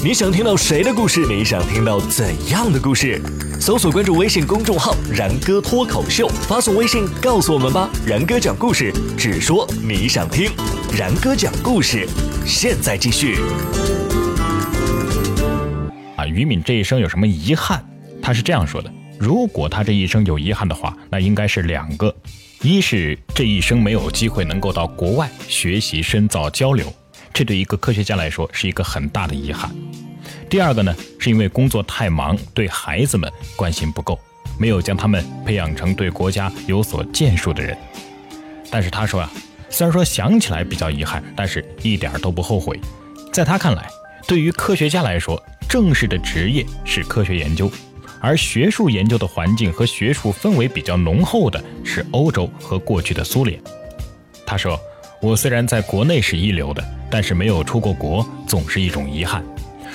你想听到谁的故事？你想听到怎样的故事？搜索关注微信公众号“然哥脱口秀”，发送微信告诉我们吧。然哥讲故事，只说你想听。然哥讲故事，现在继续。啊，于敏这一生有什么遗憾？他是这样说的：如果他这一生有遗憾的话，那应该是两个。一是这一生没有机会能够到国外学习深造交流，这对一个科学家来说是一个很大的遗憾。第二个呢，是因为工作太忙，对孩子们关心不够，没有将他们培养成对国家有所建树的人。但是他说啊，虽然说想起来比较遗憾，但是一点都不后悔。在他看来，对于科学家来说，正式的职业是科学研究。而学术研究的环境和学术氛围比较浓厚的是欧洲和过去的苏联。他说：“我虽然在国内是一流的，但是没有出过国，总是一种遗憾。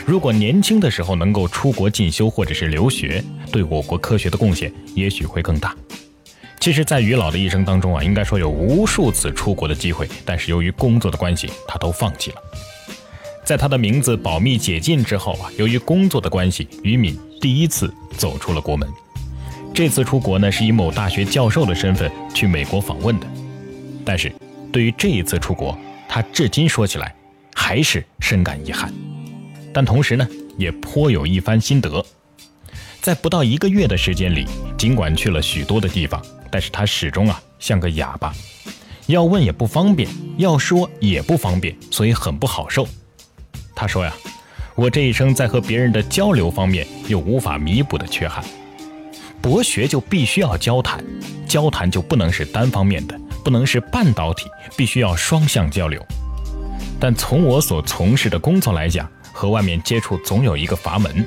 如果年轻的时候能够出国进修或者是留学，对我国科学的贡献也许会更大。”其实，在于老的一生当中啊，应该说有无数次出国的机会，但是由于工作的关系，他都放弃了。在他的名字保密解禁之后啊，由于工作的关系，于敏第一次走出了国门。这次出国呢，是以某大学教授的身份去美国访问的。但是，对于这一次出国，他至今说起来还是深感遗憾。但同时呢，也颇有一番心得。在不到一个月的时间里，尽管去了许多的地方，但是他始终啊像个哑巴，要问也不方便，要说也不方便，所以很不好受。他说呀，我这一生在和别人的交流方面有无法弥补的缺憾。博学就必须要交谈，交谈就不能是单方面的，不能是半导体，必须要双向交流。但从我所从事的工作来讲，和外面接触总有一个阀门，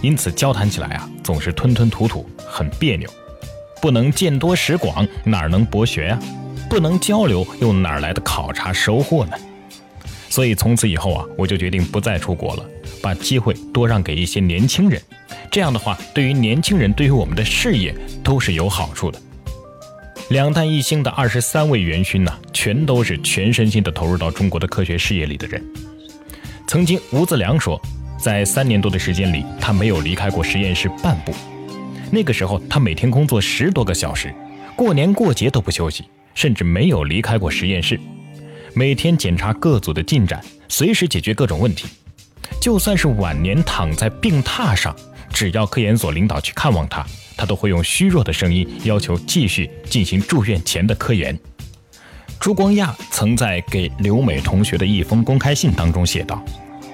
因此交谈起来啊，总是吞吞吐吐，很别扭。不能见多识广，哪能博学呀？不能交流，又哪来的考察收获呢？所以从此以后啊，我就决定不再出国了，把机会多让给一些年轻人。这样的话，对于年轻人，对于我们的事业都是有好处的。两弹一星的二十三位元勋呢，全都是全身心的投入到中国的科学事业里的人。曾经吴自良说，在三年多的时间里，他没有离开过实验室半步。那个时候，他每天工作十多个小时，过年过节都不休息，甚至没有离开过实验室。每天检查各组的进展，随时解决各种问题。就算是晚年躺在病榻上，只要科研所领导去看望他，他都会用虚弱的声音要求继续进行住院前的科研。朱光亚曾在给刘美同学的一封公开信当中写道：“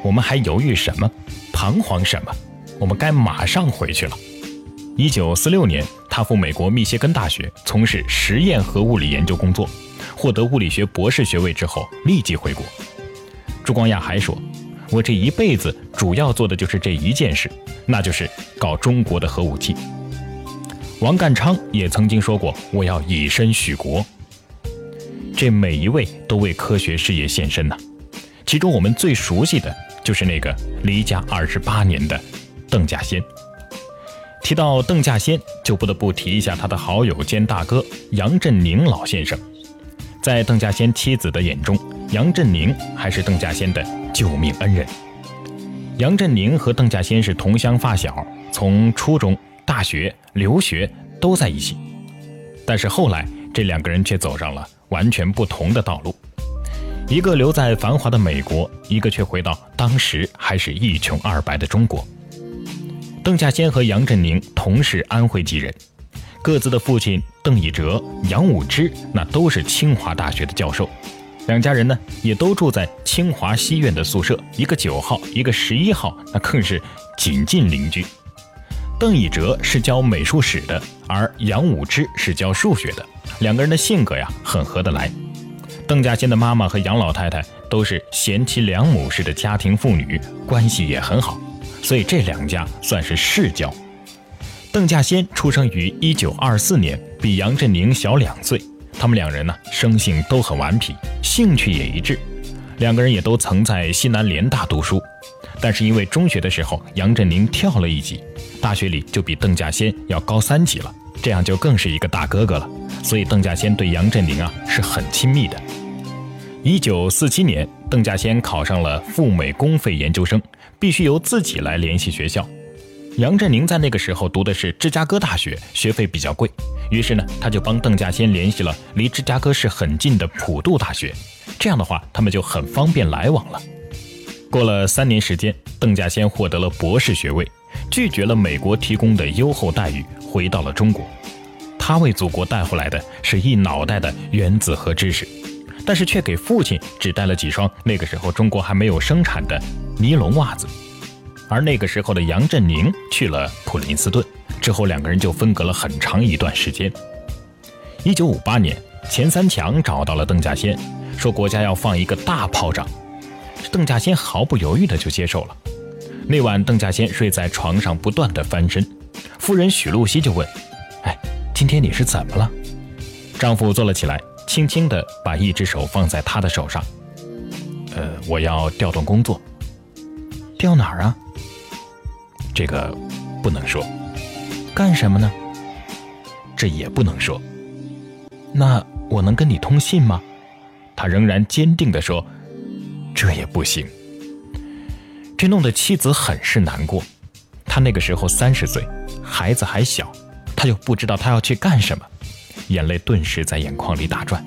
我们还犹豫什么？彷徨什么？我们该马上回去了。”一九四六年，他赴美国密歇根大学从事实验核物理研究工作。获得物理学博士学位之后，立即回国。朱光亚还说：“我这一辈子主要做的就是这一件事，那就是搞中国的核武器。”王淦昌也曾经说过：“我要以身许国。”这每一位都为科学事业献身呐。其中我们最熟悉的就是那个离家二十八年的邓稼先。提到邓稼先，就不得不提一下他的好友兼大哥杨振宁老先生。在邓稼先妻子的眼中，杨振宁还是邓稼先的救命恩人。杨振宁和邓稼先是同乡发小，从初中、大学、留学都在一起。但是后来，这两个人却走上了完全不同的道路。一个留在繁华的美国，一个却回到当时还是一穷二白的中国。邓稼先和杨振宁同是安徽籍人。各自的父亲邓以哲、杨武之，那都是清华大学的教授。两家人呢，也都住在清华西院的宿舍，一个九号，一个十一号，那更是紧近邻居。邓以哲是教美术史的，而杨武之是教数学的。两个人的性格呀，很合得来。邓稼先的妈妈和杨老太太都是贤妻良母式的家庭妇女，关系也很好，所以这两家算是世交。邓稼先出生于一九二四年，比杨振宁小两岁。他们两人呢，生性都很顽皮，兴趣也一致。两个人也都曾在西南联大读书，但是因为中学的时候杨振宁跳了一级，大学里就比邓稼先要高三级了，这样就更是一个大哥哥了。所以邓稼先对杨振宁啊是很亲密的。一九四七年，邓稼先考上了赴美公费研究生，必须由自己来联系学校。杨振宁在那个时候读的是芝加哥大学，学费比较贵，于是呢，他就帮邓稼先联系了离芝加哥市很近的普渡大学。这样的话，他们就很方便来往了。过了三年时间，邓稼先获得了博士学位，拒绝了美国提供的优厚待遇，回到了中国。他为祖国带回来的是一脑袋的原子核知识。但是却给父亲只带了几双那个时候中国还没有生产的尼龙袜子，而那个时候的杨振宁去了普林斯顿之后，两个人就分隔了很长一段时间。一九五八年，钱三强找到了邓稼先，说国家要放一个大炮仗，邓稼先毫不犹豫的就接受了。那晚，邓稼先睡在床上，不断的翻身，夫人许露西就问：“哎，今天你是怎么了？”丈夫坐了起来。轻轻的把一只手放在他的手上，呃，我要调动工作，调哪儿啊？这个不能说，干什么呢？这也不能说。那我能跟你通信吗？他仍然坚定地说，这也不行。这弄得妻子很是难过。他那个时候三十岁，孩子还小，他又不知道他要去干什么。眼泪顿时在眼眶里打转，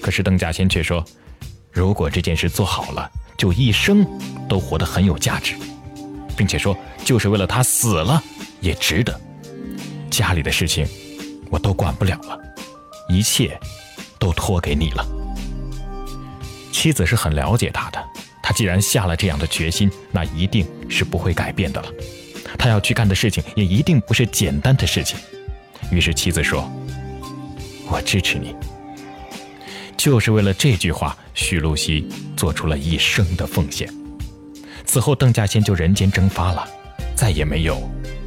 可是邓稼先却说：“如果这件事做好了，就一生都活得很有价值，并且说，就是为了他死了也值得。家里的事情我都管不了了，一切都托给你了。”妻子是很了解他的，他既然下了这样的决心，那一定是不会改变的了。他要去干的事情也一定不是简单的事情。于是妻子说。我支持你，就是为了这句话，许露西做出了一生的奉献。此后，邓稼先就人间蒸发了，再也没有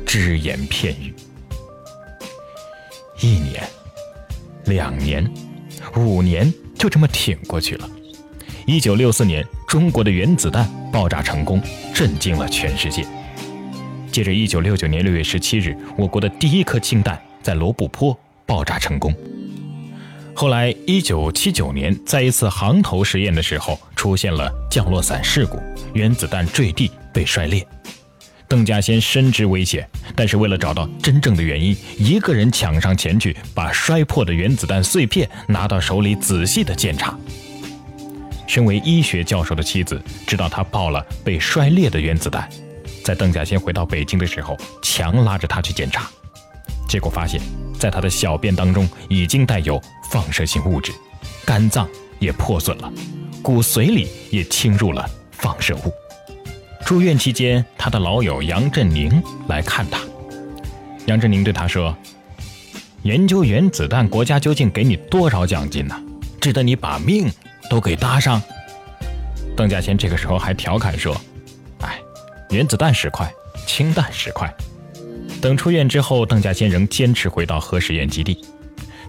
只言片语。一年、两年、五年，就这么挺过去了。一九六四年，中国的原子弹爆炸成功，震惊了全世界。接着，一九六九年六月十七日，我国的第一颗氢弹在罗布泊爆炸成功。后来，一九七九年，在一次航投实验的时候，出现了降落伞事故，原子弹坠地被摔裂。邓稼先深知危险，但是为了找到真正的原因，一个人抢上前去，把摔破的原子弹碎片拿到手里仔细的检查。身为医学教授的妻子知道他抱了被摔裂的原子弹，在邓稼先回到北京的时候，强拉着他去检查，结果发现。在他的小便当中已经带有放射性物质，肝脏也破损了，骨髓里也侵入了放射物。住院期间，他的老友杨振宁来看他。杨振宁对他说：“研究原子弹，国家究竟给你多少奖金呢？值得你把命都给搭上？”邓稼先这个时候还调侃说：“哎，原子弹十块，氢弹十块。”等出院之后，邓稼先仍坚持回到核实验基地。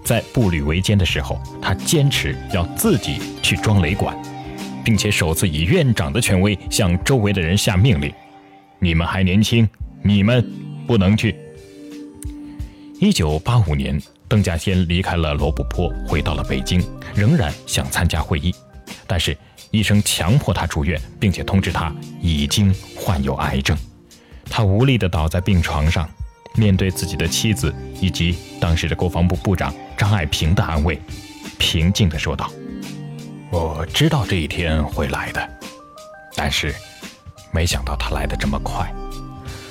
在步履维艰的时候，他坚持要自己去装雷管，并且首次以院长的权威向周围的人下命令：“你们还年轻，你们不能去。”一九八五年，邓稼先离开了罗布泊，回到了北京，仍然想参加会议，但是医生强迫他住院，并且通知他已经患有癌症，他无力地倒在病床上。面对自己的妻子以及当时的国防部部长张爱萍的安慰，平静地说道：“我知道这一天会来的，但是没想到他来的这么快。”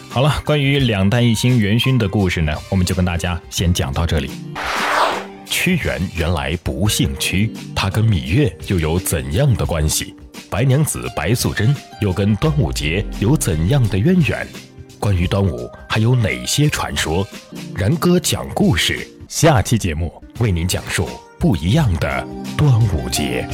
好了，关于两弹一星元勋的故事呢，我们就跟大家先讲到这里。屈原原来不姓屈，他跟芈月又有怎样的关系？白娘子白素贞又跟端午节有怎样的渊源？关于端午还有哪些传说？然哥讲故事，下期节目为您讲述不一样的端午节。